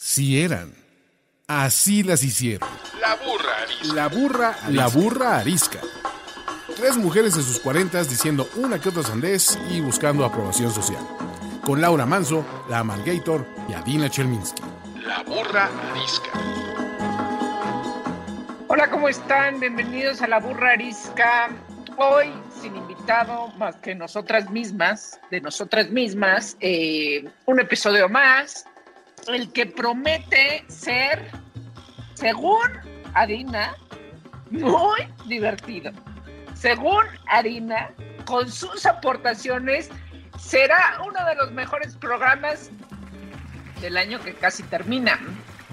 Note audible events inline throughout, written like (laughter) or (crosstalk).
Sí eran. Así las hicieron. La burra arisca. La burra, la burra arisca. Tres mujeres de sus cuarentas diciendo una que otra sandez y buscando aprobación social. Con Laura Manso, la Amalgator y Adina Chelminsky. La burra arisca. Hola, ¿cómo están? Bienvenidos a La Burra Arisca. Hoy sin invitado más que nosotras mismas, de nosotras mismas, eh, un episodio más, el que promete ser, según Harina, muy divertido. Según Harina, con sus aportaciones, será uno de los mejores programas del año que casi termina.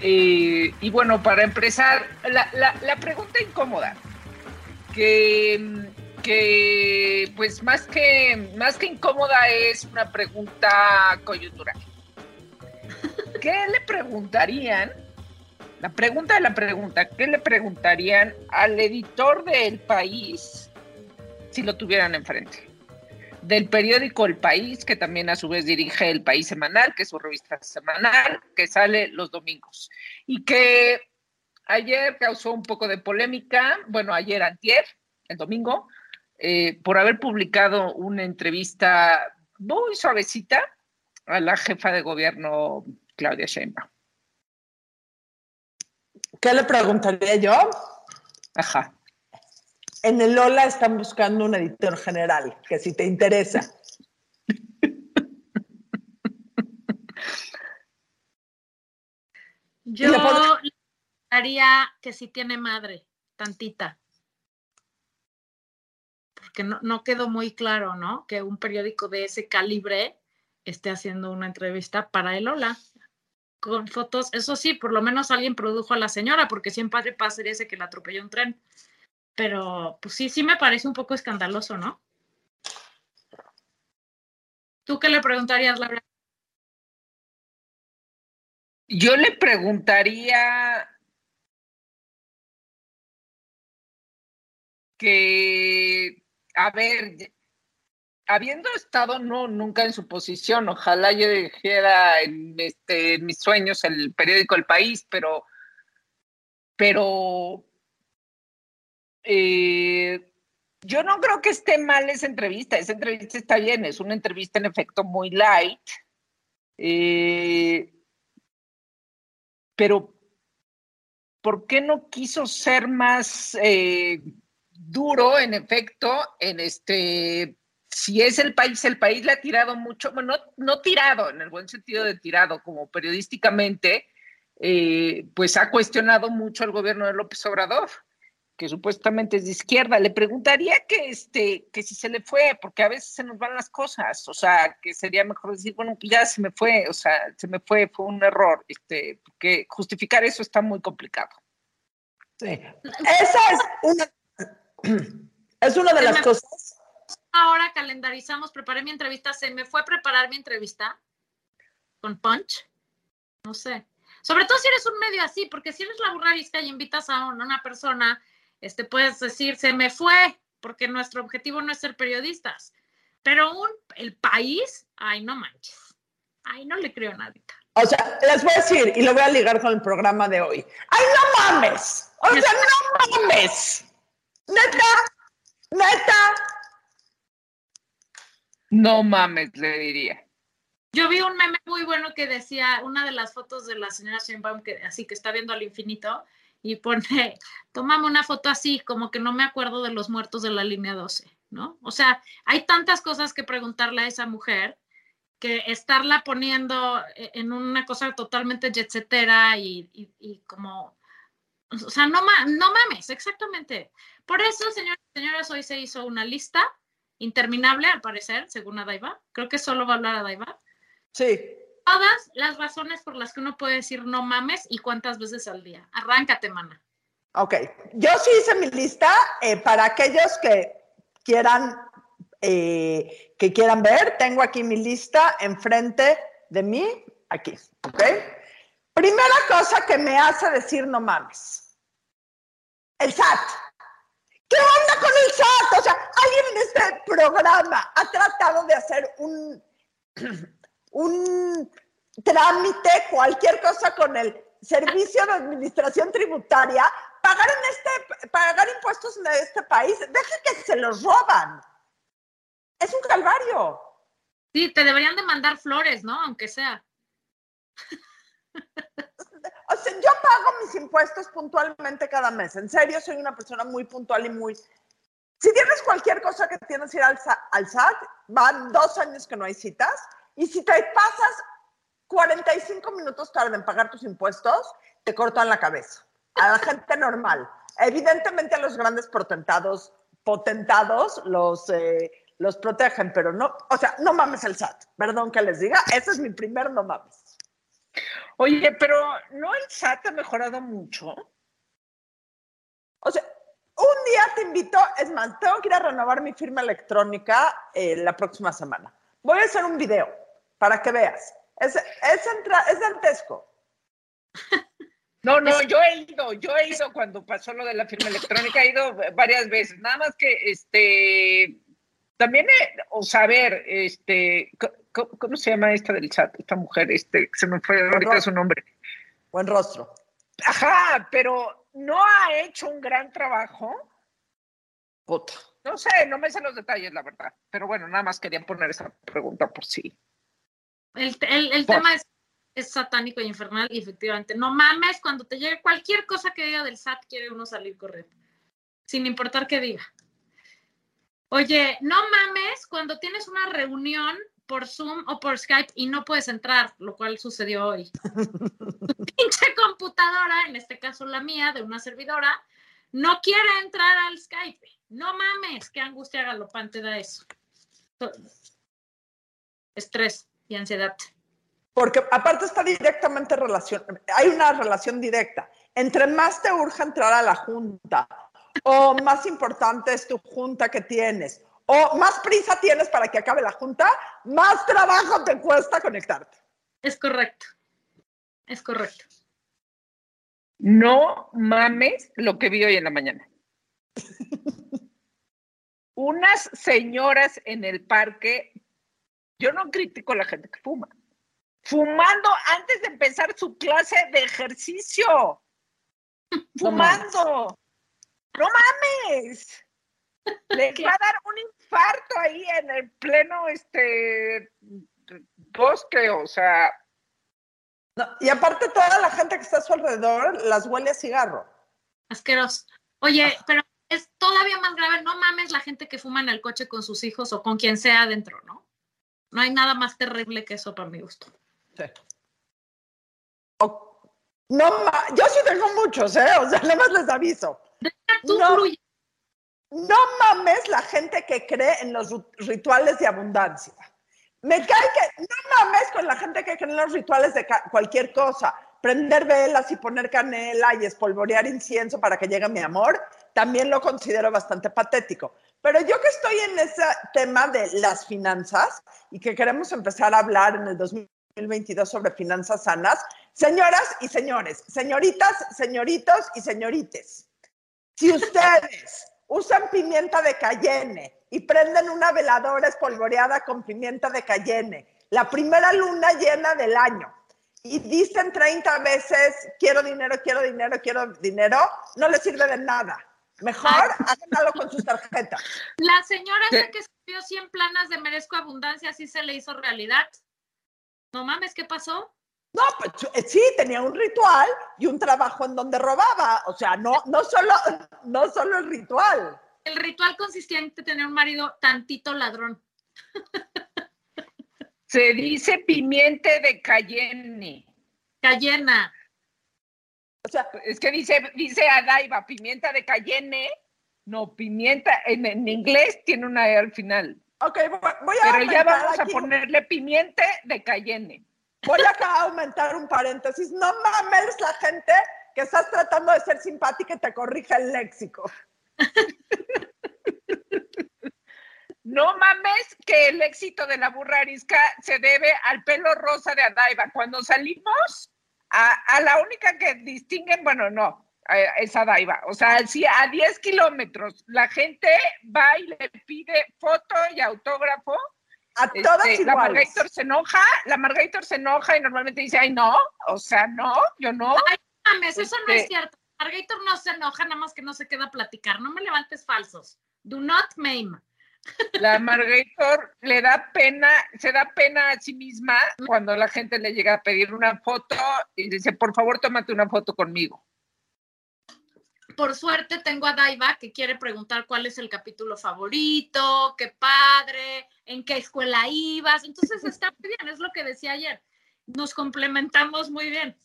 Eh, y bueno, para empezar, la, la- la pregunta incómoda, que, que pues más que, más que incómoda es una pregunta coyuntural. ¿Qué le preguntarían? La pregunta de la pregunta, ¿qué le preguntarían al editor del país si lo tuvieran enfrente? Del periódico El País, que también a su vez dirige El País Semanal, que es su revista semanal, que sale los domingos. Y que ayer causó un poco de polémica, bueno, ayer antier, el domingo, eh, por haber publicado una entrevista muy suavecita a la jefa de gobierno, Claudia Sheinbaum. ¿Qué le preguntaría yo? Ajá. En el Lola están buscando un editor general, que si te interesa. (laughs) Yo le haría que si tiene madre, tantita. Porque no, no quedó muy claro, ¿no? Que un periódico de ese calibre esté haciendo una entrevista para el Hola. Con fotos, eso sí, por lo menos alguien produjo a la señora, porque siempre pasaría ese que la atropelló un tren. Pero, pues sí, sí me parece un poco escandaloso, ¿no? ¿Tú qué le preguntarías, Laura? Yo le preguntaría que, a ver, habiendo estado no nunca en su posición, ojalá yo dijera en, este, mis sueños el periódico El País, pero, pero eh, yo no creo que esté mal esa entrevista. Esa entrevista está bien, es una entrevista en efecto muy light. Eh, pero ¿por qué no quiso ser más eh, duro, en efecto, en este, si es el país, el país le ha tirado mucho, bueno, no, no tirado, en el buen sentido de tirado, como periodísticamente, eh, pues ha cuestionado mucho al gobierno de López Obrador que supuestamente es de izquierda, le preguntaría que, este, que si se le fue, porque a veces se nos van las cosas, o sea, que sería mejor decir, bueno, pues ya se me fue, o sea, se me fue, fue un error, este, porque justificar eso está muy complicado. Sí. Esa es una, (clears throat) es una de las cosas. Ahora calendarizamos, preparé mi entrevista, se me fue a preparar mi entrevista con Punch, no sé. Sobre todo si eres un medio así, porque si eres la burra arisca y invitas a una, persona, este, puedes decir, se me fue, porque nuestro objetivo no es ser periodistas. Pero un, el país, ay, no manches. Ay, no le creo a nadie. O sea, les voy a decir, y lo voy a ligar con el programa de hoy. ¡Ay, no mames! O sea, no mames. Neta, neta. No mames, le diría. Yo vi un meme muy bueno que decía, una de las fotos de la señora Sheinbaum, que así que está viendo al infinito, y pone, tómame una foto así, como que no me acuerdo de los muertos de la línea 12, ¿no? O sea, hay tantas cosas que preguntarle a esa mujer que estarla poniendo e, en una cosa totalmente jetsetera y, y, como, o sea, no, ma- no mames, exactamente. Por eso, señores y señoras, hoy se hizo una lista interminable, al parecer, según Adaiva. Creo que solo va a hablar Adaiva Sí. todas las razones por las que uno puede decir no mames y cuántas veces al día. Arráncate, mana. Ok. Yo sí hice mi lista eh, para aquellos que quieran, eh, que quieran ver. Tengo aquí mi lista enfrente de mí, aquí. Ok. Primera cosa que me hace decir no mames. El SAT. ¿Qué onda con el SAT? O sea, alguien en este programa ha tratado de hacer un, (clears throat) un trámite, cualquier cosa con el Servicio de Administración Tributaria, pagar, en este, pagar impuestos en este país, deja que se los roban. Es un calvario. Sí, te deberían de mandar flores, ¿no? Aunque sea. (laughs) O sea, yo pago mis impuestos puntualmente cada mes. En serio, soy una persona muy puntual y muy... Si tienes cualquier cosa que tienes que ir al, al SAT, van dos años que no hay citas, y si te pasas 45 minutos tarde en pagar tus impuestos, te cortan la cabeza. A la gente normal. Evidentemente a los grandes potentados, potentados los, eh, los protegen, pero no, o sea, no mames el SAT. Perdón que les diga, ese es mi primer no mames. Oye, pero ¿no el SAT ha mejorado mucho? O sea, un día te invito, es más, tengo que ir a renovar mi firma electrónica eh, la próxima semana. Voy a hacer un video para que veas. Es, es, entra- es dantesco. No, no, yo he ido, yo he ido cuando pasó lo de la firma electrónica, he ido varias veces, nada más que, este, también, he- o saber, este, ¿cómo se llama esta del SAT? Esta mujer, este, se me fue ahorita su nombre. Buen rostro. Ajá, pero no ha hecho un gran trabajo. Puta. No sé, no me sé los detalles, la verdad. Pero bueno, nada más quería poner esa pregunta por sí. El, el- el Por- tema es, es satánico y infernal y efectivamente, no mames, cuando te llegue cualquier cosa que diga del SAT, quiere uno salir corriendo, sin importar qué diga. Oye, no mames cuando tienes una reunión por Zoom o por Skype y no puedes entrar, lo cual sucedió hoy. (laughs) Pinche computadora, en este caso la mía, de una servidora, no quiere entrar al Skype. No mames, qué angustia galopante da eso. Estrés y ansiedad. Porque aparte está directamente relación, hay una relación directa. Entre más te urge entrar a la junta, o más importante es tu junta que tienes, o más prisa tienes para que acabe la junta, más trabajo te cuesta conectarte. Es correcto. Es correcto. No mames lo que vi hoy en la mañana. (laughs) Unas señoras en el parque, yo no critico a la gente que fuma, fumando antes de empezar su clase de ejercicio. Fumando. No mames. Les (laughs) va a dar un infarto ahí en el pleno este bosque, o sea, No, y aparte toda la gente que está a su alrededor las huele a cigarro. Asqueroso. Oye, pero es todavía más grave. No mames la gente que fuma en el coche con sus hijos o con quien sea adentro, ¿no? No hay nada más terrible que eso para mi gusto. Sí. O- no, yo sí tengo muchos, ¿eh? O sea, nada más les aviso. Tú No. fluye. No mames la gente que cree en los rituales de abundancia. Me cae que no mames con la gente que cree en los rituales de cualquier cosa. Prender velas y poner canela y espolvorear incienso para que llegue mi amor, también lo considero bastante patético. Pero yo que estoy en ese tema de las finanzas y que queremos empezar a hablar en el 2022 sobre finanzas sanas, señoras y señores, señoritas, señoritos y señorites, si (laughs) ustedes usan pimienta de cayenne y prenden una veladora espolvoreada con pimienta de cayenne, la primera luna llena del año, y dicen 30 veces, quiero dinero, quiero dinero, quiero dinero, no les sirve de nada. Mejor háganlo con sus tarjetas. La señora esa que escribió 100 planas de merezco abundancia, así se le hizo realidad. No mames, ¿qué pasó? No, pues eh, sí, tenía un ritual y un trabajo en donde robaba. O sea, no, no, solo, no solo el ritual. El ritual consistía en tener un marido tantito ladrón. (laughs) se dice pimiente de cayenne. Cayena. O sea, Es que dice, dice Adaiva, pimienta de cayenne. No, pimienta, en, en inglés tiene una E al final. ok, voy, a Pero ya vamos a ponerle pimiente de cayenne. Voy a aumentar un paréntesis. No mames la gente que estás tratando de ser simpática y te corrige el léxico. No mames que el éxito de la burra arisca se debe al pelo rosa de Adaiva. Cuando salimos, a, a la única que distinguen, bueno, no, eh, es Adaiva. O sea, si a 10 kilómetros la gente va y le pide foto y autógrafo A todas Este, la iguales. Margator se enoja, la Margator se enoja y normalmente dice, ay, no, o sea, no, yo no. Mames, eso no es Este- cierto. Margator no se enoja, nada más que no se queda a platicar. No me levantes falsos. Do not mame. La Margator le da pena, se da pena a sí misma cuando la gente le llega a pedir una foto y dice, por favor, tómate una foto conmigo. Por suerte tengo a Daiva que quiere preguntar cuál es el capítulo favorito, qué padre, en qué escuela ibas. Entonces (laughs) está muy bien, es lo que decía ayer. Nos complementamos muy bien.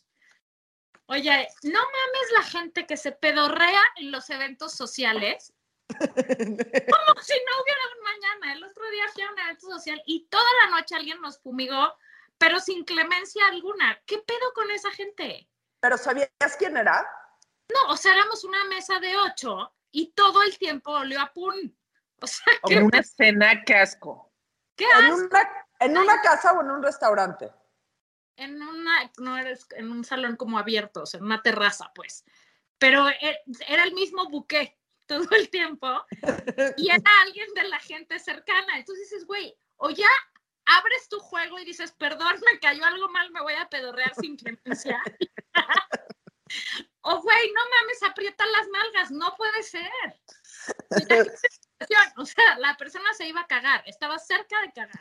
Oye, no mames la gente que se pedorrea en los eventos sociales. (laughs) Como si no hubiera un mañana. El otro día fui a un evento social y toda la noche alguien nos fumigó, pero sin clemencia alguna. ¿Qué pedo con esa gente? Pero ¿sabías quién era? No, o sea, éramos una mesa de ocho y todo el tiempo olió a pun. O sea, ¿qué, En una cena, qué asco. qué ¿En asco? una, ¿En una casa o en un restaurante? En una, no eres en un salón como abierto, o sea, en una terraza, pues. Pero e- era el mismo buque (laughs) todo el tiempo y era (laughs) alguien de la gente cercana. Entonces dices, güey, o ya abres tu juego y dices, perdón, me cayó algo mal, me voy a pedorrear sin clemencia. (laughs) o güey, no mames, aprieta las nalgas, no puede ser. (laughs) O sea, la persona se iba a cagar, estaba cerca de cagar.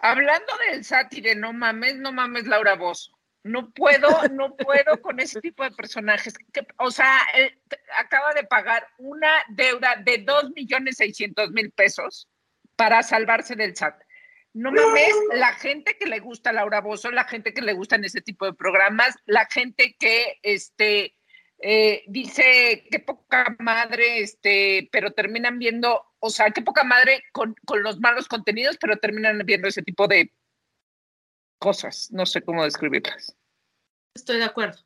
Hablando del de no mames, no mames Laura Bozo. No puedo, no puedo con ese tipo de personajes. Que, o sea, t- acaba de pagar una deuda de 2 millones 600 mil pesos para salvarse del SAT. No mames, la gente que le gusta a Laura Bozo, la gente que le gustan ese tipo de programas, la gente que este, eh, dice qué poca madre, este, pero terminan viendo, o sea, qué poca madre con, con los malos contenidos, pero terminan viendo ese tipo de cosas. No sé cómo describirlas. Estoy de acuerdo.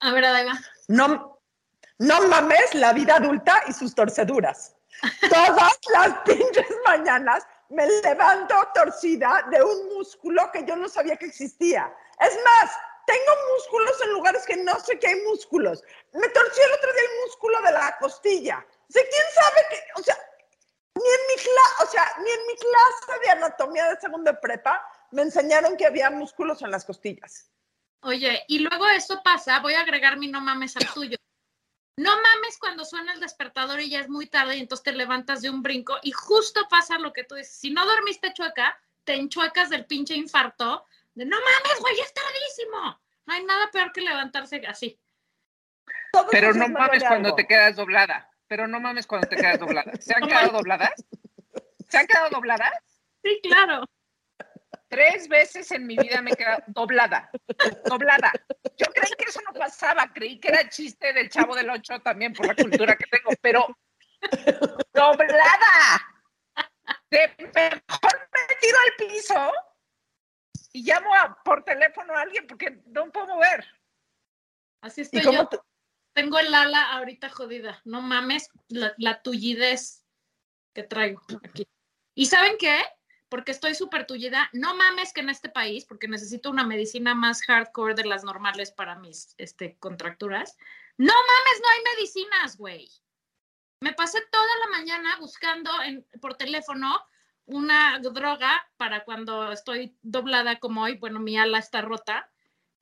A ver, Adaiva. No, no mames la vida adulta y sus torceduras. Todas las pinches mañanas me levanto torcida de un músculo que yo no sabía que existía. Es más, tengo músculos en lugares que no sé que hay músculos. Me torcí el otro día el músculo de la costilla. O sea, ¿quién sabe que, o sea, ni en mi clase, o sea, ni en mi clase de anatomía de segundo de prepa me enseñaron que había músculos en las costillas. Oye, y luego eso pasa, voy a agregar mi no mames al tuyo. No mames cuando suena el despertador y ya es muy tarde y entonces te levantas de un brinco y justo pasa lo que tú dices. Si no dormiste chueca, te enchuecas del pinche infarto de no mames, güey, ya es tardísimo. No hay nada peor que levantarse así. Pero no mames cuando te quedas doblada. Pero no mames cuando te quedas doblada. (laughs) ¿Se han quedado dobladas? ¿Se han quedado dobladas? Sí, claro. Tres veces en mi vida me he quedado doblada, doblada. Yo creí que eso no pasaba, creí que era chiste del chavo del ocho también por la cultura que tengo, pero doblada. De mejor me tiro al piso y llamo a- por teléfono a alguien porque no puedo mover. Así ¿Y estoy yo. te- Tengo el ala ahorita jodida. No mames la, la tullidez que traigo aquí. ¿Y saben qué? Porque estoy súper tullida. No mames que en este país, porque necesito una medicina más hardcore de las normales para mis este, contracturas. No mames, no hay medicinas, güey. Me pasé toda la mañana buscando por teléfono una droga para cuando estoy doblada como hoy. Bueno, mi ala está rota.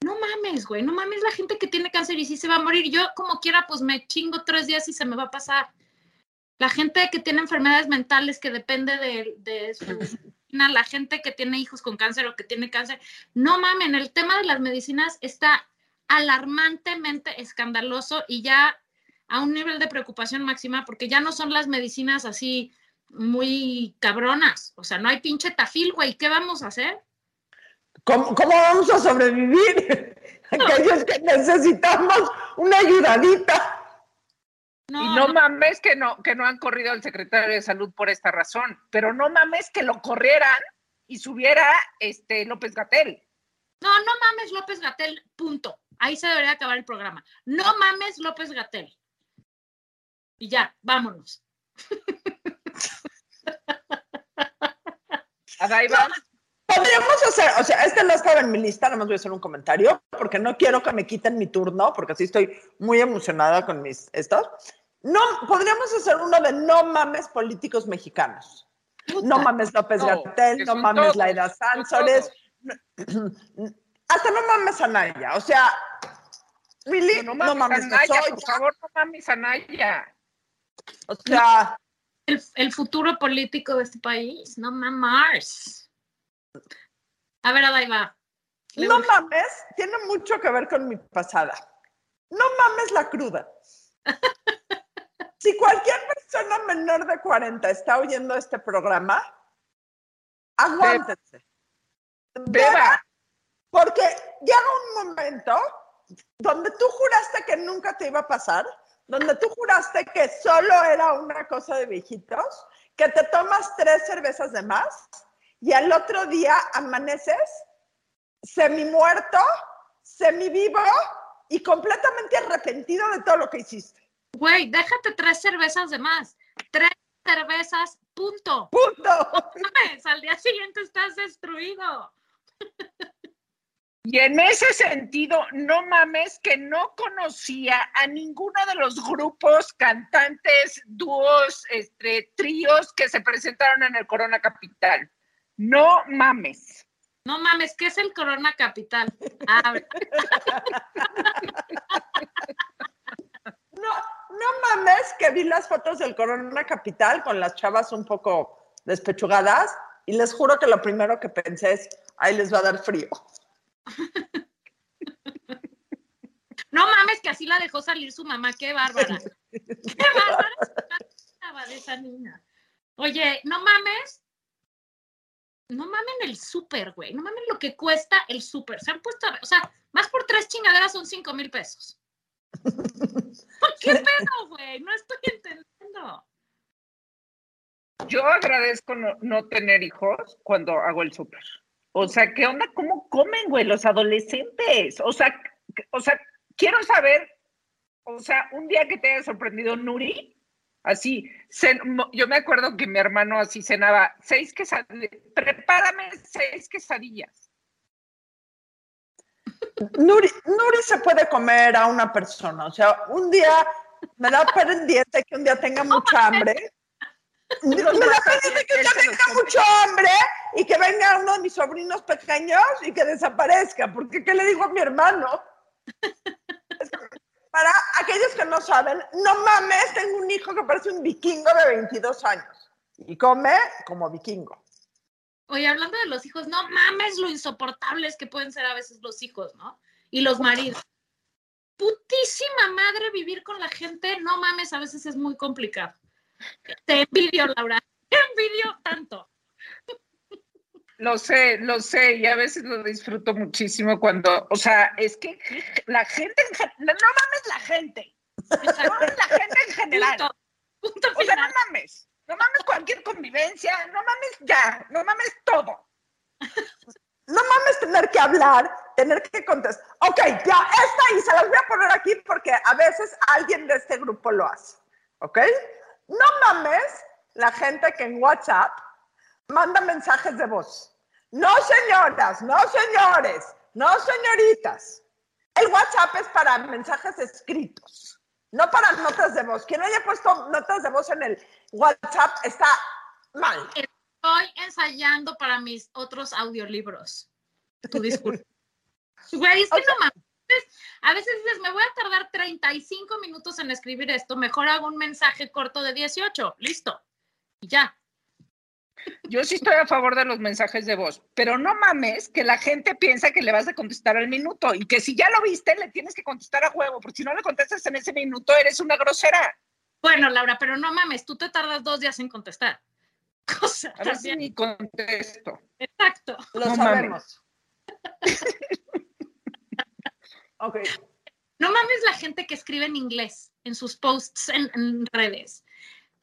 No mames, güey, no mames la gente que tiene cáncer y sí se va a morir. Yo como quiera, pues me chingo tres días y se me va a pasar. La gente que tiene enfermedades mentales que depende de, de su la gente que tiene hijos con cáncer o que tiene cáncer, no mamen, el tema de las medicinas está alarmantemente escandaloso y ya a un nivel de preocupación máxima porque ya no son las medicinas así muy cabronas. O sea, no hay pinche tafil, güey, ¿qué vamos a hacer? ¿Cómo, cómo vamos a sobrevivir? Aquellos (laughs) que necesitamos una ayudadita. No, y no, no. mames que no, que no han corrido al secretario de salud por esta razón, pero no mames que lo corrieran y subiera este López Gatel. No, no mames López Gatel, punto. Ahí se debería acabar el programa. No mames López Gatel. Y ya, vámonos. (laughs) Podríamos hacer, o sea, este no estaba en mi lista, nada más voy a hacer un comentario, porque no quiero que me quiten mi turno, porque así estoy muy emocionada con mis estos. No, podríamos hacer uno de no mames políticos mexicanos. No mames López No, Gatel, no mames todos, Laida Sánsores, hasta no mames Anaya. O sea, really, No, no mames Anaya, por favor, no mames Anaya. O sea, El, el futuro político de este país, no mamars. A ver, Adaiva. No urge- mames tiene mucho que ver con mi pasada. No mames la cruda. (laughs) Si cualquier persona menor de 40 está oyendo este programa, aguántense. Beba. Porque llega un momento donde tú juraste que nunca te iba a pasar, donde tú juraste que solo era una cosa de viejitos, que te tomas tres cervezas de más y al otro día amaneces semi muerto, semi vivo y completamente arrepentido de todo lo que hiciste. Güey, déjate tres cervezas de más. Tres cervezas, punto. Punto. Mames, al día siguiente estás destruido. Y en ese sentido, no mames que no conocía a ninguno de los grupos, cantantes, dúos, este, tríos que se presentaron en el Corona Capital. No mames. No mames, ¿qué es el Corona Capital? (laughs) No, no mames que vi las fotos del Corona Capital con las chavas un poco despechugadas y les juro que lo primero que pensé es, ahí les va a dar frío. (laughs) no mames que así la dejó salir su mamá, qué bárbara. (laughs) Qué bárbara estaba de esa niña. Oye, no mames. No mamen el súper, güey. No mamen lo que cuesta el súper. Se han puesto, o sea, más por tres chingaderas son cinco mil pesos. (laughs) ¿Por qué pedo, güey? No estoy entendiendo. Yo agradezco no, no tener hijos cuando hago el súper. O sea, ¿qué onda? ¿Cómo comen, güey, los adolescentes? O sea, o sea, quiero saber, o sea, un día que te haya sorprendido Nuri, así, yo me acuerdo que mi hermano así cenaba seis quesadillas, prepárame seis quesadillas. Nuri, Nuri se puede comer a una persona, o sea, un día me da pendiente que un día tenga mucha (laughs) hambre. Me da pendiente que un día tenga mucho hambre y que venga uno de mis sobrinos pequeños y que desaparezca, porque ¿qué le digo a mi hermano? Para aquellos que no saben, no mames, tengo un hijo que parece un vikingo de 22 años y come como vikingo. Oye, hablando de los hijos, no mames lo insoportables que pueden ser a veces los hijos, ¿no? Y los maridos. Putísima madre vivir con la gente, no mames, a veces es muy complicado. Te envidio, Laura. Te envidio tanto. Lo sé, lo sé, y a veces lo disfruto muchísimo cuando, o sea, es que la gente, en gen- no mames la gente, no mames la gente en general. Punto. Punto O sea, no final. mames, no mames cualquier convivencia, no mames ya, no mames todo. No mames tener que hablar, tener que contestar. Ok, ya, esta y se las voy a poner aquí porque a veces alguien de este grupo lo hace. ¿Ok? No mames la gente que en WhatsApp manda mensajes de voz. No señoras, no señores, no señoritas. El WhatsApp es para mensajes escritos, no para notas de voz. Quien haya puesto notas de voz en el WhatsApp está mal. Estoy ensayando para mis otros audiolibros. Tu disculpa. (laughs) Güey, es que O sea- no mames. A veces dices, me voy a tardar 35 minutos en escribir esto, mejor hago un mensaje corto de 18. Listo. Y ya. Yo sí estoy a favor de los mensajes de voz, pero no mames que la gente piensa que le vas a contestar al minuto y que si ya lo viste le tienes que contestar a huevo, porque si no le contestas en ese minuto eres una grosera. Bueno, Laura, pero no mames, tú te tardas dos días en contestar. (laughs) Cosa A veces ni contesto. Exacto. Lo No sabemos. (laughs) ok. No mames la gente que escribe en inglés en sus posts en, en redes.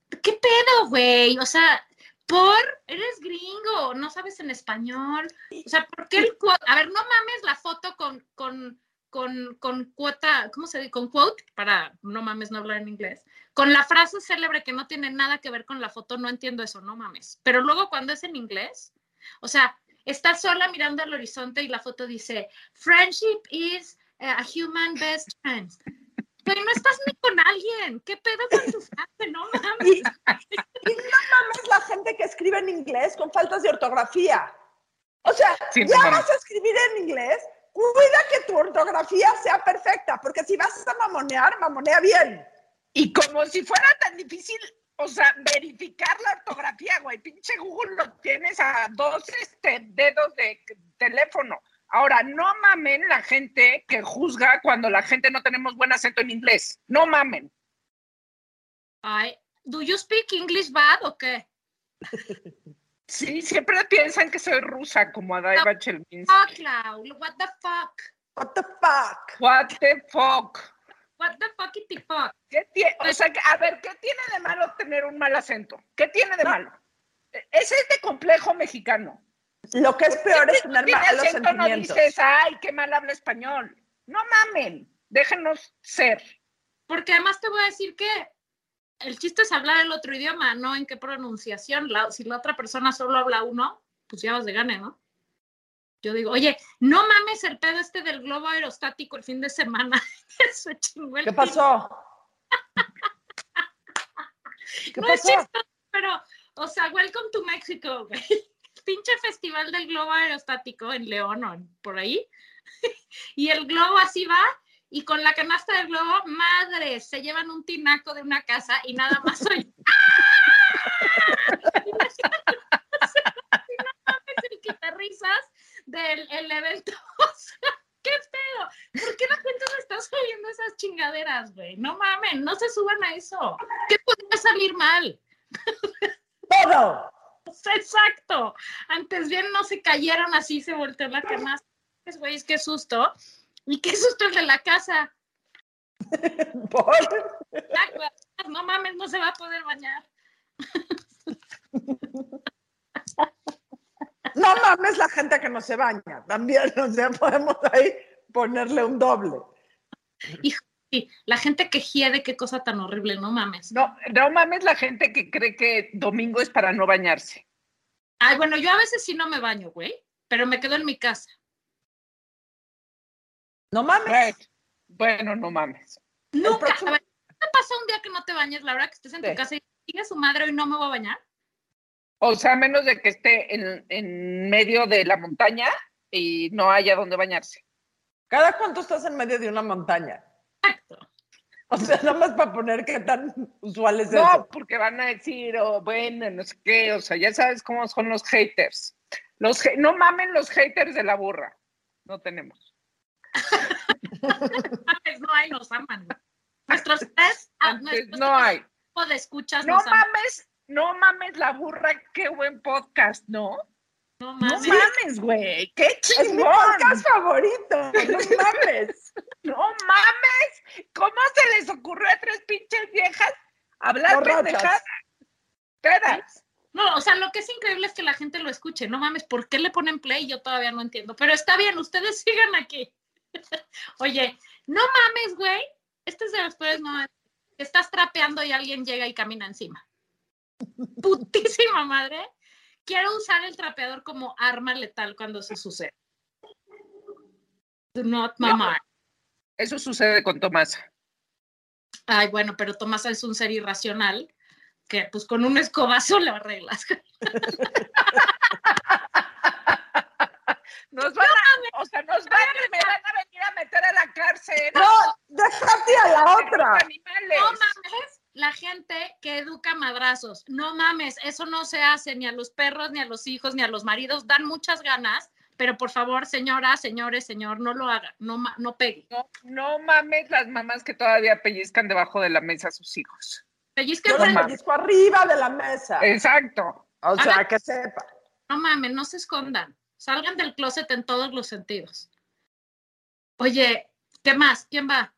¿Qué pedo, güey? O sea, por, eres gringo, no sabes en español. O sea, ¿por qué el quote? A ver, no mames la foto con, con, con, con cuota, ¿cómo se dice? Con quote, para no mames no hablar en inglés. Con la frase célebre que no tiene nada que ver con la foto, no entiendo eso, no mames. Pero luego cuando es en inglés, o sea, estás sola mirando al horizonte y la foto dice, friendship is a human best friend. Güey, no estás ni con alguien. ¿Qué pedo con tu frase? No mames. Y, y no mames la gente que escribe en inglés con faltas de ortografía. O sea, Sí, ya mames. vas a escribir en inglés, cuida que tu ortografía sea perfecta, porque si vas a mamonear, mamonea bien. Y como si fuera tan difícil, o sea, verificar la ortografía, güey. Pinche Google lo tienes a dos este, dedos de teléfono. Ahora, no mamen la gente que juzga cuando la gente no tenemos buen acento en inglés. No mamen. Ay, ¿do you speak English bad o qué? Sí, siempre piensan que soy rusa, como Adaiba Chelminsky. Fuck, Clau, what the fuck? What the fuck? What the fuck? What the fuck the fuck? ¿Qué o sea, que- a ver, ¿qué tiene de malo tener un mal acento? ¿Qué tiene de No. malo? E- Ese es de complejo mexicano. Lo que es peor es tener malos acento, no sentimientos. dices, ay, qué mal habla español. No mamen, déjenos ser. Porque además te voy a decir que el chiste es hablar el otro idioma, no en qué pronunciación. La- si la otra persona solo habla uno, pues ya vas de gane, ¿no? Yo digo, oye, no mames el pedo este del globo aerostático el fin de semana. (laughs) Eso chingó el ¿Qué pasó? (laughs) ¿Qué no es pasó? chistoso, pero, o sea, welcome to Mexico, güey. Pinche festival del globo aerostático en León o por ahí. (laughs) y el globo así va, y con la canasta del globo, madre, se llevan un tinaco de una casa y nada más soy. (laughs) ¡Ah! (laughs) Quitarrisas del el evento. ¿qué pedo? ¿Por qué la gente se está subiendo esas chingaderas, güey? No mamen, no se suban a eso. ¿Qué podría salir mal? Todo. Exacto. Antes bien no se cayeron así, se volteó la canasta. Pues, güey, qué susto. Y qué susto el de la casa. (laughs) Por-. No mames, no se va a poder bañar. No mames la gente que no se baña. También, o sea, podemos ahí ponerle un doble. Sí, la gente que hiede, qué cosa tan horrible, no mames. No, no mames la gente que cree que domingo es para no bañarse. Ay, bueno, yo a veces sí no me baño, güey, pero me quedo en mi casa. No mames. Bueno, no mames. Nunca. próximo- A ver, ¿qué te pasa un día que no te bañes, Laura, que estés en Sí. tu casa y sigue su madre hoy no me voy a bañar? O sea, a menos de que esté en, en medio de la montaña y no haya donde bañarse. ¿Cada cuánto estás en medio de una montaña? Exacto. O sea, nada más para poner qué tan usual es No, eso. porque van a decir, oh, bueno, no sé qué, o sea, ya sabes cómo son los haters. Los, no mamen los haters de la burra. No tenemos. Mames, no hay, nos aman. Nuestros tres, Antes nuestros no hay. de escuchas No nos aman. mames, no mames la burra, qué buen podcast, ¿no? No No mames. mames, güey, qué Es mi chingón. podcast favorito. No (laughs) mames. No mames, ¿cómo se les ocurrió a tres pinches viejas hablar pendejadas? Pedas. No, o sea, lo que es increíble es que la gente lo escuche. No mames, ¿por qué le ponen play? Yo todavía no entiendo. Pero está bien, ustedes (laughs) sigan aquí. Oye, no mames, güey. Este es de los peores que Estás trapeando y alguien llega y camina encima. (laughs) Putísima madre. Quiero usar el trapeador como arma letal cuando eso sucede. Do not mamar. Eso sucede con Tomás. Ay, bueno, pero Tomás es un ser irracional que pues con un escobazo le arreglas. (laughs) Nos van a, o sea, nos van a, me van a venir a meter a la cárcel. No, déjate a la otra. Animales. No mames, la gente que educa madrazos. No mames, eso no se hace ni a los perros, ni a los hijos, ni a los maridos. Dan muchas ganas, pero por favor, señora, señores, señor, no lo haga, no, ma- no pegue. No, no mames las mamás que todavía pellizcan debajo de la mesa a sus hijos. Pellizque Yo enfrente. lo pellizco arriba de la mesa. Exacto. O sea, que sepa. No mames, no se escondan. Salgan del closet en todos los sentidos. Oye, ¿qué más? ¿Quién va?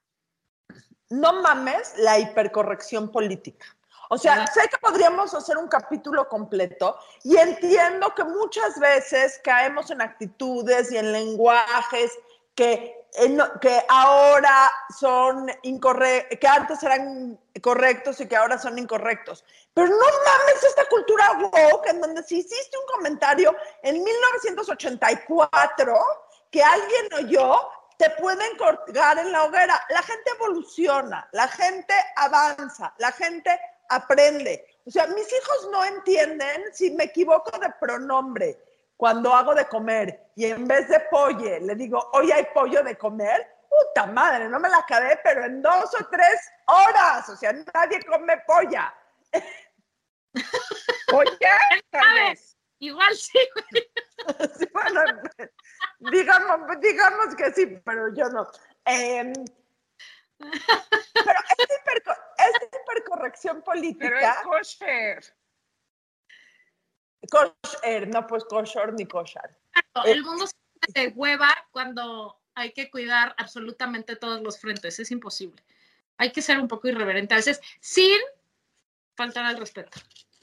No mames la hipercorrección política. O sea, sé que podríamos hacer un capítulo completo y entiendo que muchas veces caemos en actitudes y en lenguajes que, eh, que ahora son incorrectos, que antes eran correctos y que ahora son incorrectos. Pero no mames esta cultura woke en donde si hiciste un comentario en 1984 que alguien oyó, te pueden colgar en la hoguera. La gente evoluciona, la gente avanza, la gente aprende. O sea, mis hijos no entienden si me equivoco de pronombre cuando hago de comer y en vez de polle le digo, hoy hay pollo de comer, puta madre, no me la acabé, pero en dos o tres horas. O sea, nadie come polla. (laughs) Tal vez. Igual sí. (laughs) Sí, bueno, digamos, digamos que sí, pero yo no. Em, pero es, hiperco- es hipercorrección Pero es política. kosher. Kosher, no pues kosher ni kosher. Eh, El mundo se hueva cuando hay que cuidar absolutamente todos los frentes. Es imposible. Hay que ser un poco irreverente a veces sin faltar al respeto.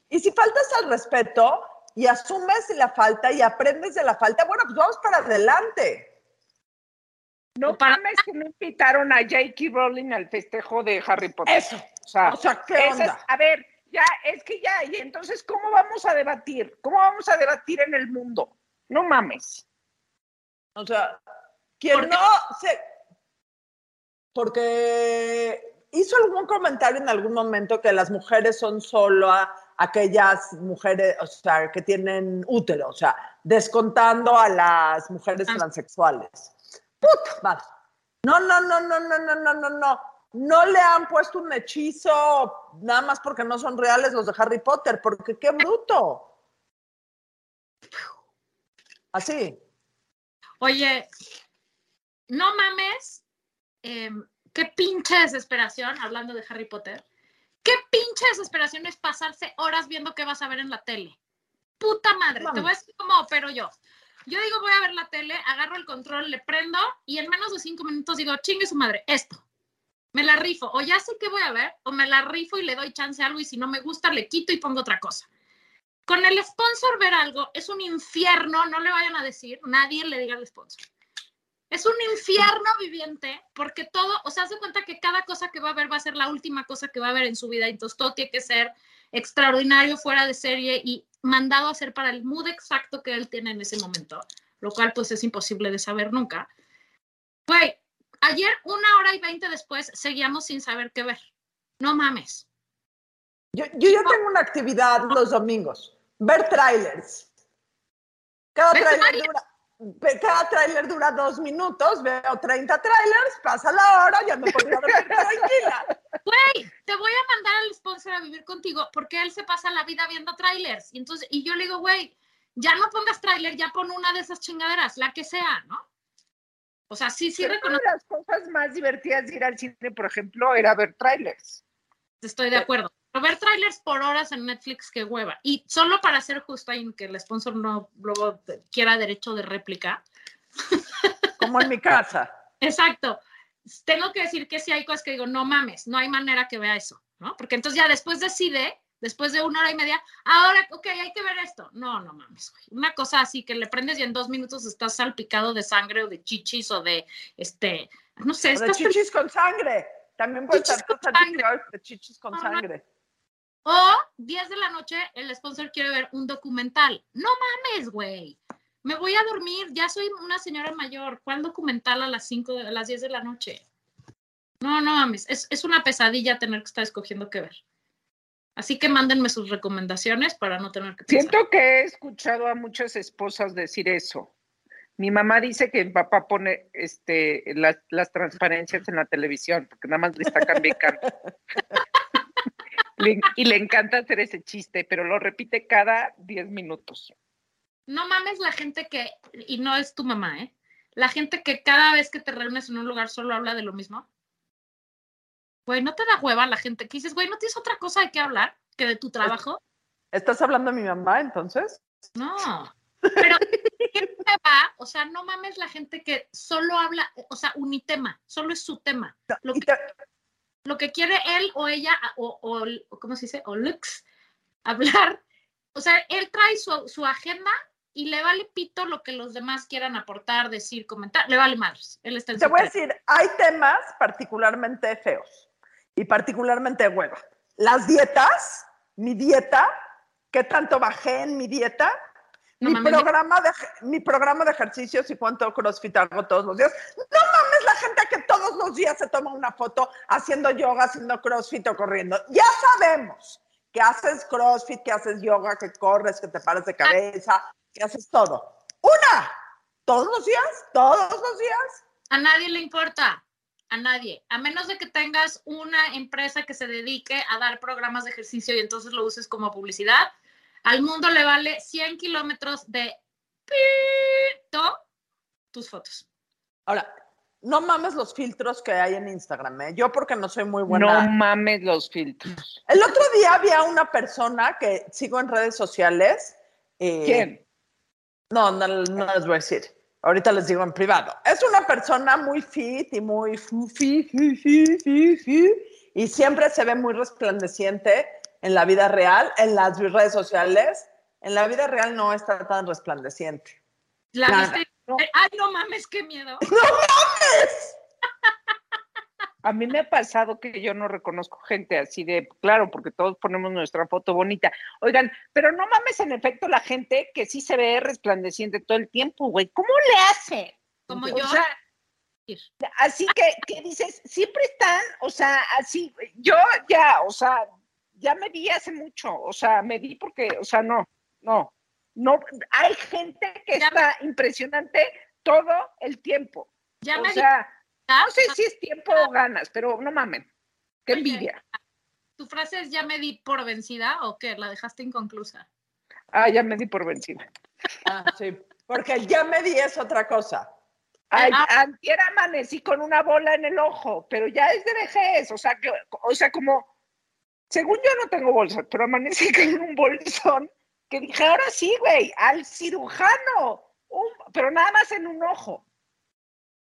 Y si faltas al respeto y asumes la falta y aprendes de la falta, bueno, pues vamos para adelante. No mames que no invitaron a J.K. Rowling al festejo de Harry Potter. Eso. O sea, O sea, ¿qué es- onda? a ver, ya, es que ya, y entonces, ¿cómo vamos a debatir? ¿Cómo vamos a debatir en el mundo? No mames. O sea, quien no se... Porque hizo algún comentario en algún momento que las mujeres son solo a- aquellas mujeres, o sea, que tienen útero, o sea, descontando a las mujeres Ah. transexuales. Puta madre. No, no, no, no, no, no, no, no, no. No le han puesto un hechizo nada más porque no son reales los de Harry Potter, porque qué bruto. Así. Oye, no mames, em, qué pinche desesperación, hablando de Harry Potter, qué pinche desesperación es pasarse horas viendo qué vas a ver en la tele. Puta madre, te voy a decir cómo opero yo. Yo digo, voy a ver la tele, agarro el control, le prendo y en menos de cinco minutos digo, chingue su madre, esto. Me la rifo, o ya sé qué voy a ver, o me la rifo y le doy chance a algo y si no me gusta le quito y pongo otra cosa. Con el sponsor ver algo es un infierno, no le vayan a decir, nadie le diga al sponsor. Es un infierno viviente porque todo, o sea, se cuenta que cada cosa que va a ver va a ser la última cosa que va a ver en su vida, entonces todo tiene que ser extraordinario, fuera de serie y mandado a hacer para el mood exacto que él tiene en ese momento, lo cual pues es imposible de saber nunca. Güey, ayer una hora y veinte después seguíamos sin saber qué ver. No mames. Yo, yo ya tengo una actividad los domingos, ver trailers. Cada ¿Ver trailer dura, cada tráiler dura dos minutos, veo 30 trailers, pasa la hora, ya me pongo a dormir (laughs) tranquila. Güey, te voy a mandar al sponsor a vivir contigo porque él se pasa la vida viendo trailers. Y entonces, y yo le digo, güey, ya no pongas trailer, ya pon una de esas chingaderas, la que sea, ¿no? O sea, sí, sí Pero una reconozco, de las cosas más divertidas de ir al cine, por ejemplo, era ver trailers. estoy de acuerdo. Ver trailers por horas en Netflix, qué hueva. Y solo para ser justo y que el sponsor no luego quiera derecho de réplica. Como en mi casa. Exacto. Tengo que decir que sí hay cosas que digo, no mames, no hay manera que vea eso, ¿no? Porque entonces ya después decide, después de una hora y media, ahora, ok, hay que ver esto. No, no mames, güey. Una cosa así que le prendes y en dos minutos estás salpicado de sangre o de chichis o de, este, no sé, O de chichis con sangre. También puede Chichis estar con cosas sangre. de chichis con No, no. O 10 de la noche, el sponsor quiere ver un documental. No mames, güey. Me voy a dormir, ya soy una señora mayor. ¿Cuál documental a las 5 de a las 10 de la noche? No, no mames. Es, es una pesadilla tener que estar escogiendo qué ver. Así que mándenme sus recomendaciones para no tener que pensar. Siento que he escuchado a muchas esposas decir eso. Mi mamá dice que mi papá pone este, las, las transparencias en la televisión, porque nada más le está cambiando. (laughs) Le- y le encanta hacer ese chiste, pero lo repite cada 10 minutos. No mames la gente que, y no es tu mamá, ¿eh? La gente que cada vez que te reúnes en un lugar solo habla de lo mismo. Güey, ¿no te da hueva la gente que dices, güey, ¿no tienes otra cosa de qué hablar que de tu trabajo? ¿Estás hablando de mi mamá entonces? No. Pero, ¿qué va? O sea, no mames la gente que solo habla, o sea, unitema, solo es su tema. Lo Y que, te- lo que quiere él o ella, o, ¿cómo se dice? O Lux, hablar. O sea, él trae su, su agenda y le vale pito lo que los demás quieran aportar, decir, comentar. Le vale madres. Él está en te voy a decir, hay temas particularmente feos y particularmente hueva. Las dietas, mi dieta, qué tanto bajé en mi dieta, No mi, mames, programa de, mi programa de ejercicios y cuánto CrossFit hago todos los días. No mames la gente que todos los días se toma una foto haciendo yoga, haciendo CrossFit o corriendo. Ya sabemos que haces CrossFit, que haces yoga, que corres, que te paras de cabeza, que haces todo. Una, todos los días, todos los días. a nadie le importa. A nadie. A menos de que tengas una empresa que se dedique a dar programas de ejercicio y entonces lo uses como publicidad, al mundo le vale 100 kilómetros de pito tus fotos. Ahora, no mames los filtros que hay en Instagram, ¿eh? Yo porque no soy muy No buena. mames los filtros. El otro día había una persona que sigo en redes sociales. eh, ¿Quién? No, no, no les voy a decir. Ahorita les digo en privado. Es una persona muy fit y muy fi, fi, fi, y siempre se ve muy resplandeciente en la vida real, en las redes sociales. En la vida real no está tan resplandeciente. ¿La Nada. viste? Ay, no mames, qué miedo. (laughs) A mí me ha pasado que yo no reconozco gente así de, claro, porque todos ponemos nuestra foto bonita. Oigan, pero no mames en efecto la gente que sí se ve resplandeciente todo el tiempo, güey. ¿Cómo le hace? Como O yo. sea, así que, que dices, siempre están, o sea, así, yo ya, o sea, ya me vi hace mucho, o sea, me vi porque, o sea, no, no, no, hay gente que Ya está impresionante todo el tiempo. ya o me di sea, cuenta, no sé si es tiempo o ganas, pero no mamen, qué Oye. envidia. ¿Tu frase es ya me di por vencida o qué? ¿La dejaste inconclusa? Ah, ya me di por vencida. Ah, sí. Porque ya me di es otra cosa. Ay, Ah. antier amanecí con una bola en el ojo, pero ya es de vejez, o sea, que, o sea, como, según yo no tengo bolsa, pero amanecí (laughs) con un bolsón que dije, ahora sí, güey, al cirujano, un- pero nada más en un ojo.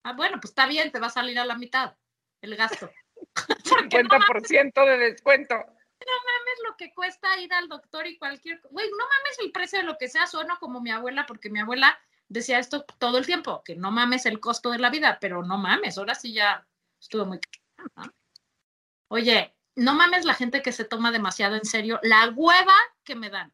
Ah, bueno, pues está bien, te va a salir a la mitad el gasto. (laughs) (laughs) Porque no 50% de descuento. mames lo que cuesta ir al doctor y cualquier... Güey, no mames el precio de lo que sea, sueno como mi abuela, porque mi abuela decía esto todo el tiempo, que no mames el costo de la vida, pero no mames, ahora sí ya estuvo muy... ¿no? Oye, no mames la gente que se toma demasiado en serio, la hueva que me dan.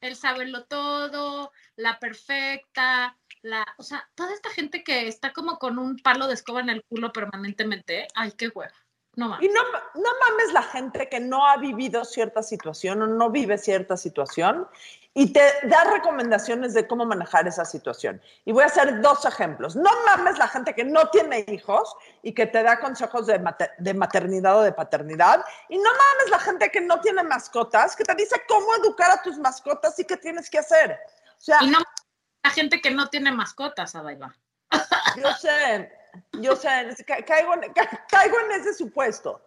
El saberlo todo, la perfecta, la, o sea, toda esta gente que está como con un palo de escoba en el culo permanentemente, ay, qué hueva. No mames. Y no, no mames la gente que no ha vivido cierta situación o no vive cierta situación y te da recomendaciones de cómo manejar esa situación. Y voy a hacer dos ejemplos. No mames la gente que no tiene hijos y que te da consejos de, mater- de maternidad o de paternidad. Y no mames la gente que no tiene mascotas, que te dice cómo educar a tus mascotas y qué tienes que hacer. O sea, Y no la gente que no tiene mascotas, Adaiva. yo sé, yo sé, ca- caigo, caigo en ese supuesto.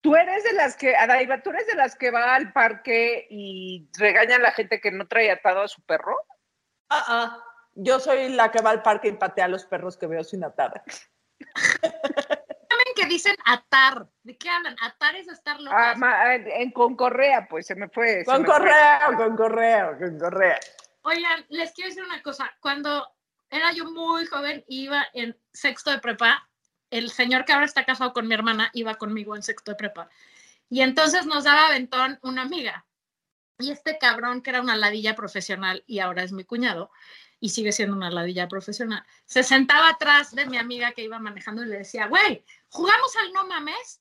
Tú eres de las que, Adaiva, tú eres de las que va al parque y regaña a la gente que no trae atado a su perro. Ah, ah. Yo soy la que va al parque y patea a los perros que veo sin atar. ¿Saben que dicen atar? ¿De qué hablan? Atar es estar Ah, locas. ma- en, con correa, pues se me fue. Con me fue. correo, con correo, con correa. Oigan, les quiero decir una cosa. Cuando era yo muy joven, iba en sexto de prepa, el señor que ahora está casado con mi hermana iba conmigo en sexto de prepa. Y entonces nos daba aventón una amiga. Y este cabrón, que era una ladilla profesional y ahora es mi cuñado, y sigue siendo una ladilla profesional, se sentaba atrás de mi amiga que iba manejando y le decía, güey, ¿jugamos al no mames?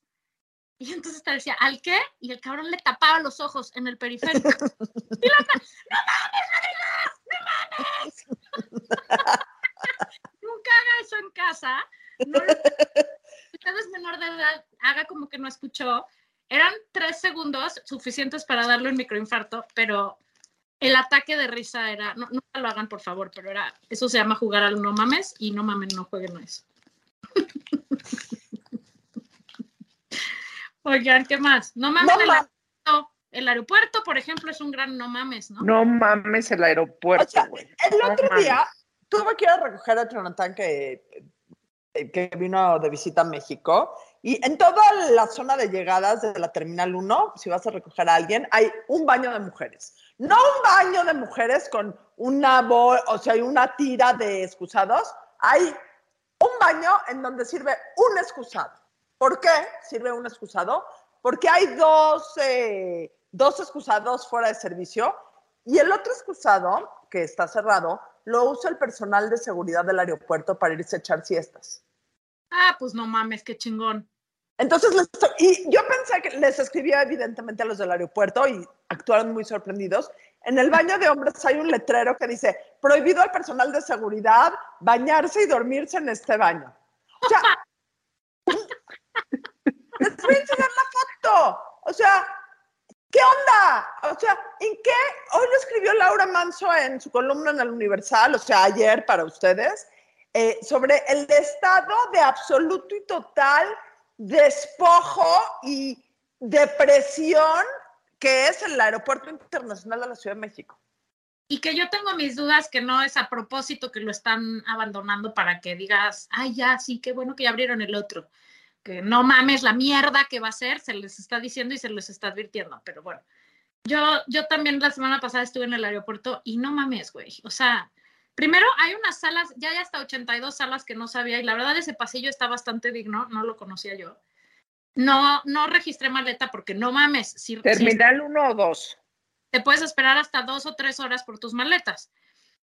Y entonces te decía, ¿al qué? Y el cabrón le tapaba los ojos en el periférico. (laughs) Y la ¡No mames! ¡No mames! (laughs) Nunca haga eso en casa. No lo- usted es (laughs) menor de edad, haga como que no escuchó. Eran tres segundos suficientes para darle un microinfarto, pero el ataque de risa era, no, nunca lo hagan por favor, pero era, eso se llama jugar al no mames y no mames, no jueguen a eso. (laughs) Oigan, ¿qué más? No mames No el, mames. aeropuerto. El aeropuerto, por ejemplo, es un gran no mames, ¿no? No mames el O aeropuerto, sea, el No otro mames. día tuve que ir a recoger a Jonathan que, que vino de visita a México. Y en toda la zona de llegadas de la Terminal 1, si vas a recoger a alguien, hay un baño de mujeres. No un baño de mujeres con una bol, o sea, hay una tira de excusados. Hay un baño en donde sirve un excusado. ¿Por qué sirve un excusado? Porque hay dos, eh, dos excusados fuera de servicio Y el otro excusado, que está cerrado, lo usa el personal de seguridad del aeropuerto para irse a echar siestas. Ah, pues no mames, qué chingón. Entonces, y yo pensé que les escribía evidentemente a los del aeropuerto y actuaron muy sorprendidos. En el baño de hombres hay un letrero que dice, prohibido al personal de seguridad bañarse y dormirse en este baño. O sea, (laughs) les voy a enseñar la foto. O sea, ¿qué onda? O sea, ¿en qué? Hoy lo escribió Laura Manso en su columna en el Universal, o sea, ayer para ustedes, eh, sobre el estado de absoluto y total despojo y depresión que es el Aeropuerto Internacional de la Ciudad de México. Y que yo tengo mis dudas que no es a propósito que lo están abandonando para que digas, ay, ya, sí, qué bueno que ya abrieron el otro. Que no mames la mierda que va a ser, se les está diciendo y se les está advirtiendo. Pero bueno, yo, yo también la semana pasada estuve en el aeropuerto y no mames, güey. O sea, primero hay unas salas, ya hay hasta 82 salas que no sabía y la verdad ese pasillo está bastante digno, no lo conocía yo. No, no registré maleta porque no mames. Si, Terminal uno o dos. te puedes esperar hasta dos o tres horas por tus maletas.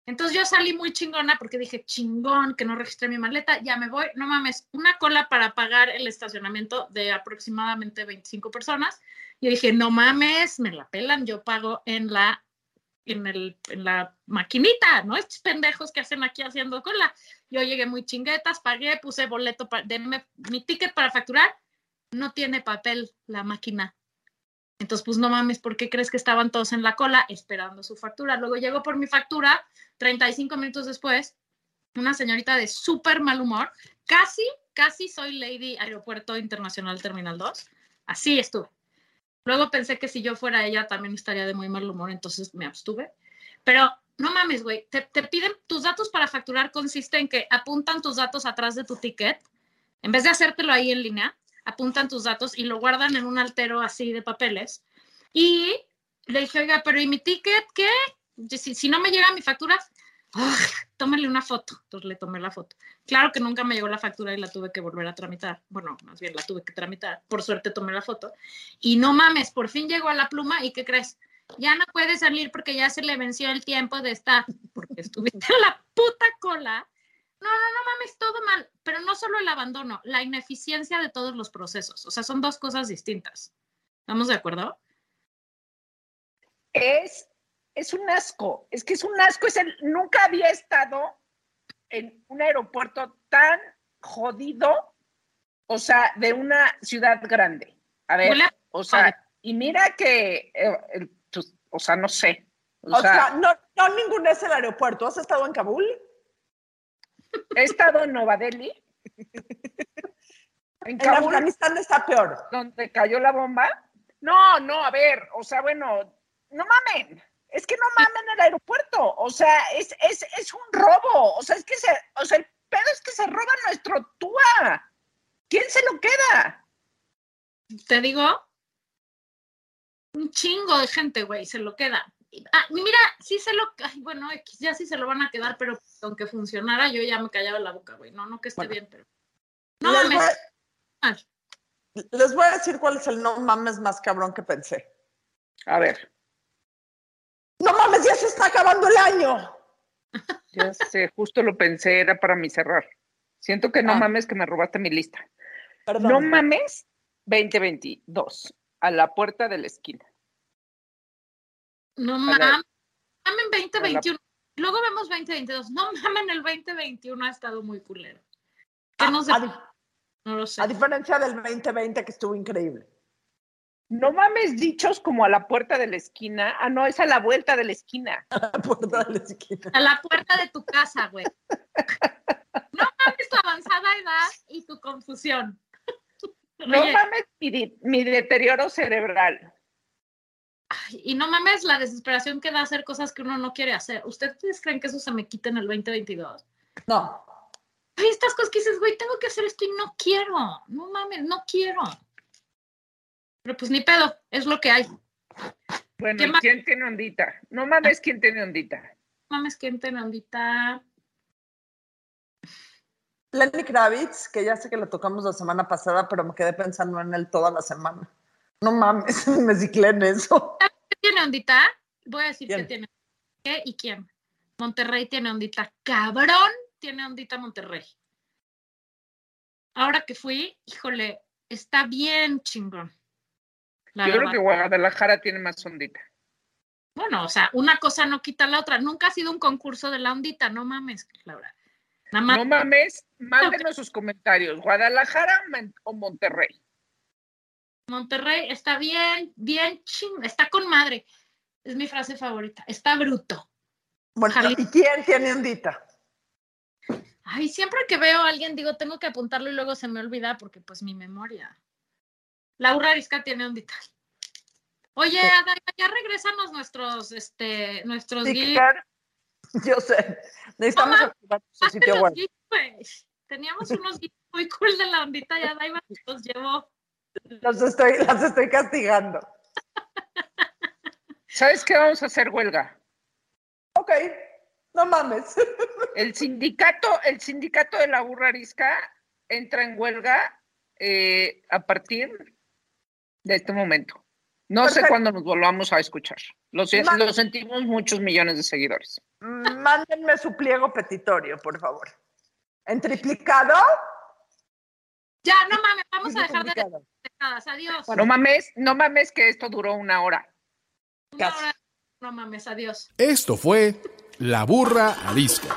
Entonces yo salí muy chingona porque dije, chingón, que no registré mi maleta, ya me voy, no mames, una cola para pagar el estacionamiento de aproximadamente 25 personas. Yo dije, no mames, me la pelan, yo pago en la, en el, en la maquinita, ¿no? Estos pendejos que hacen aquí haciendo cola. Yo llegué muy chinguetas, pagué, puse boleto, para, denme mi ticket para facturar, no tiene papel la máquina. Entonces, pues no mames, ¿por qué crees que estaban todos en la cola esperando su factura? Luego llegó por mi factura, 35 minutos después, una señorita de súper mal humor, casi, casi soy Lady Aeropuerto Internacional Terminal 2, así estuve. Luego pensé que si yo fuera ella también estaría de muy mal humor, entonces me abstuve. Pero no mames, güey, te, te piden tus datos para facturar consiste en que apuntan tus datos atrás de tu ticket, en vez de hacértelo ahí en línea, apuntan tus datos y lo guardan en un altero así de papeles. Y le dije, oiga, pero ¿y mi ticket qué? Si, si no me llega mi factura. Tómale una foto. Entonces le tomé la foto. Claro que nunca me llegó la factura y la tuve que volver a tramitar. Bueno, más bien la tuve que tramitar. Por suerte tomé la foto. Y no mames, por fin llegó a la pluma y ¿qué crees? Ya no puede salir porque ya se le venció el tiempo de estar, porque estuviste en la puta cola no, no, no mames, todo mal, pero no solo el abandono, la ineficiencia de todos los procesos. O sea, son dos cosas distintas. ¿Estamos de acuerdo? Es, es un asco, es que es un asco, es el, nunca había estado en un aeropuerto tan jodido, o sea, de una ciudad grande. A ver, o sea, y mira que, eh, el- pues, o sea, no sé. O, O sea, sea, no, no ninguno es el aeropuerto. ¿Has estado en Kabul? (laughs) he estado en Nueva Delhi, (laughs) en En Kabul, Afganistán está peor. donde cayó la bomba. No, no, a ver, o sea, bueno, no mamen. Es que no mamen el aeropuerto. O sea, es, es, es un robo. O sea, es que se, o sea, el pedo es que se roban nuestro TUA. ¿Quién se lo queda? Te digo, un chingo de gente, güey, se lo queda. Ah, mira, sí se lo, ay, bueno, ya sí se lo van a quedar, pero aunque funcionara, yo ya me callaba la boca, güey. No, no que esté Bueno. bien, pero. No les, mames. voy a, les voy a decir cuál es el no mames más cabrón que pensé. A ver, No mames, ya se está acabando el año. ya sé, justo lo pensé, era para mi cerrar. Siento que no Ah. mames que me robaste mi lista. Perdón. No mames 2022, a la puerta de la esquina. No mames. la- Mamen 2021. Luego vemos 2022. No mamen, el 2021 ha estado muy culero. Que Ah, no sé, a, di- no lo sé. a diferencia del 2020 que estuvo increíble. No mames dichos como a la puerta de la esquina. Ah, no, es a la vuelta de la esquina. (laughs) La puerta de la esquina. A la puerta de tu casa, güey. (laughs) No mames tu avanzada edad y tu confusión. (laughs) No Oye, mames mi, deterioro cerebral. ay, y no mames la desesperación que da hacer cosas que uno no quiere hacer. ¿Ustedes creen que eso se me quita en el 2022? No. Ay, estas cosas que dices, güey, tengo que hacer esto y no quiero. No mames, no quiero. Pero pues ni pedo, es lo que hay. No Bueno, ¿Qué ¿y más? ¿quién tiene ondita? No mames quién tiene ondita. mames, que entren ahorita. Lenny Kravitz, que ya sé que lo tocamos la semana pasada, pero me quedé pensando en él toda la semana. No mames, (laughs) me ciclé en eso. ¿Qué tiene ondita? voy a decir ¿Quién? que tiene qué y quién. Monterrey tiene ondita. Cabrón, tiene ondita Monterrey. Ahora que fui, híjole, está bien chingón. La Yo creo que Guadalajara tiene más ondita. Bueno, o sea, una cosa no quita la otra. Nunca ha sido un concurso de la ondita, no mames, Laura. Nada más No mames, mándenos sus comentarios. ¿Guadalajara o Monterrey? Monterrey está bien, bien ching, está con madre. Es mi frase favorita. Está bruto. Bueno. ¿y quién tiene ondita? Ay, siempre que veo a alguien digo, tengo que apuntarlo y luego se me olvida porque pues mi memoria. Laura Arisca tiene ondita. Oye, Adán, ya regresanos nuestros, este, nuestros Sí, gifs. claro. (laughs) Yo sé. Necesitamos Toma, activar su sitio los web. gifs. Teníamos unos gifs muy cool de la ondita y Adaiva los llevó. Los estoy, las estoy castigando. ¿Sabes qué vamos a hacer huelga? Ok, no mames. (laughs) El sindicato, el sindicato de la burra arisca entra en huelga eh, a partir de este momento. No sé cuándo nos volvamos a escuchar. Lo, sentimos muchos millones de seguidores. Mándenme su pliego petitorio, por favor. ¿En triplicado? Ya, no mames, vamos a dejar de dejadas. Adiós. No mames, no mames que esto duró una hora. Una hora. No mames, adiós. Esto fue La Burra Arisca.